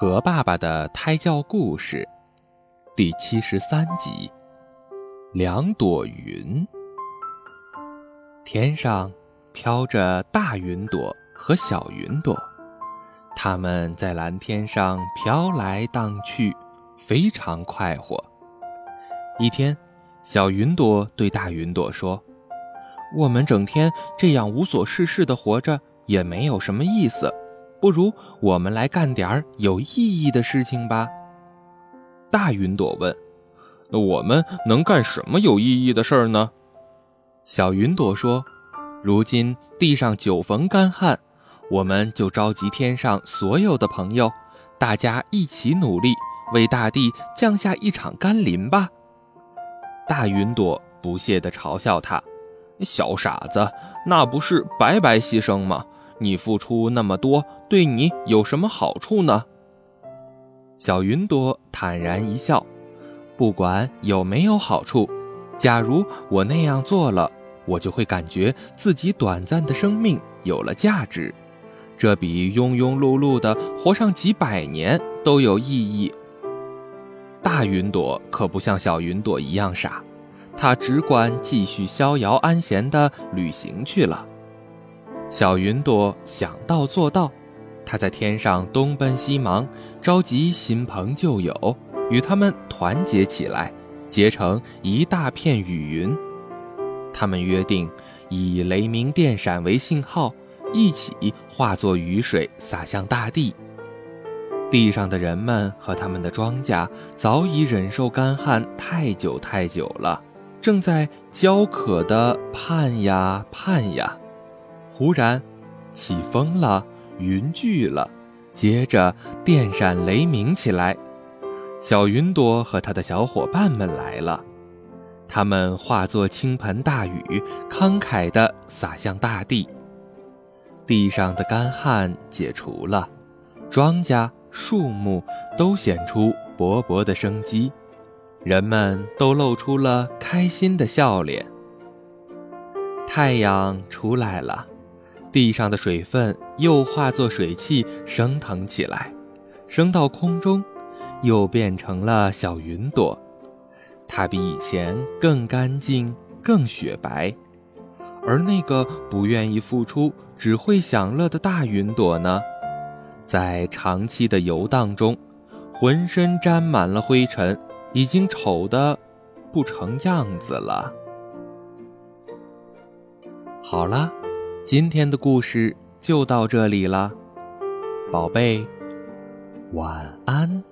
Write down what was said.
和爸爸的胎教故事，第七十三集。两朵云，天上飘着大云朵和小云朵，它们在蓝天上飘来荡去，非常快活。一天，小云朵对大云朵说：“我们整天这样无所事事的活着，也没有什么意思。”不如我们来干点儿有意义的事情吧。大云朵问：“那我们能干什么有意义的事儿呢？”小云朵说：“如今地上久逢干旱，我们就召集天上所有的朋友，大家一起努力，为大地降下一场甘霖吧。”大云朵不屑地嘲笑他：“小傻子，那不是白白牺牲吗？”你付出那么多，对你有什么好处呢？小云朵坦然一笑，不管有没有好处，假如我那样做了，我就会感觉自己短暂的生命有了价值，这比庸庸碌碌的活上几百年都有意义。大云朵可不像小云朵一样傻，他只管继续逍遥安闲的旅行去了。小云朵想到做到，他在天上东奔西忙，召集新朋旧友，与他们团结起来，结成一大片雨云。他们约定以雷鸣电闪为信号，一起化作雨水洒向大地。地上的人们和他们的庄稼早已忍受干旱太久太久了，正在焦渴地盼呀盼呀。忽然，起风了，云聚了，接着电闪雷鸣起来。小云朵和他的小伙伴们来了，他们化作倾盆大雨，慷慨地洒向大地。地上的干旱解除了，庄稼、树木都显出勃勃的生机，人们都露出了开心的笑脸。太阳出来了。地上的水分又化作水汽升腾起来，升到空中，又变成了小云朵。它比以前更干净、更雪白。而那个不愿意付出、只会享乐的大云朵呢，在长期的游荡中，浑身沾满了灰尘，已经丑得不成样子了。好了。今天的故事就到这里了，宝贝，晚安。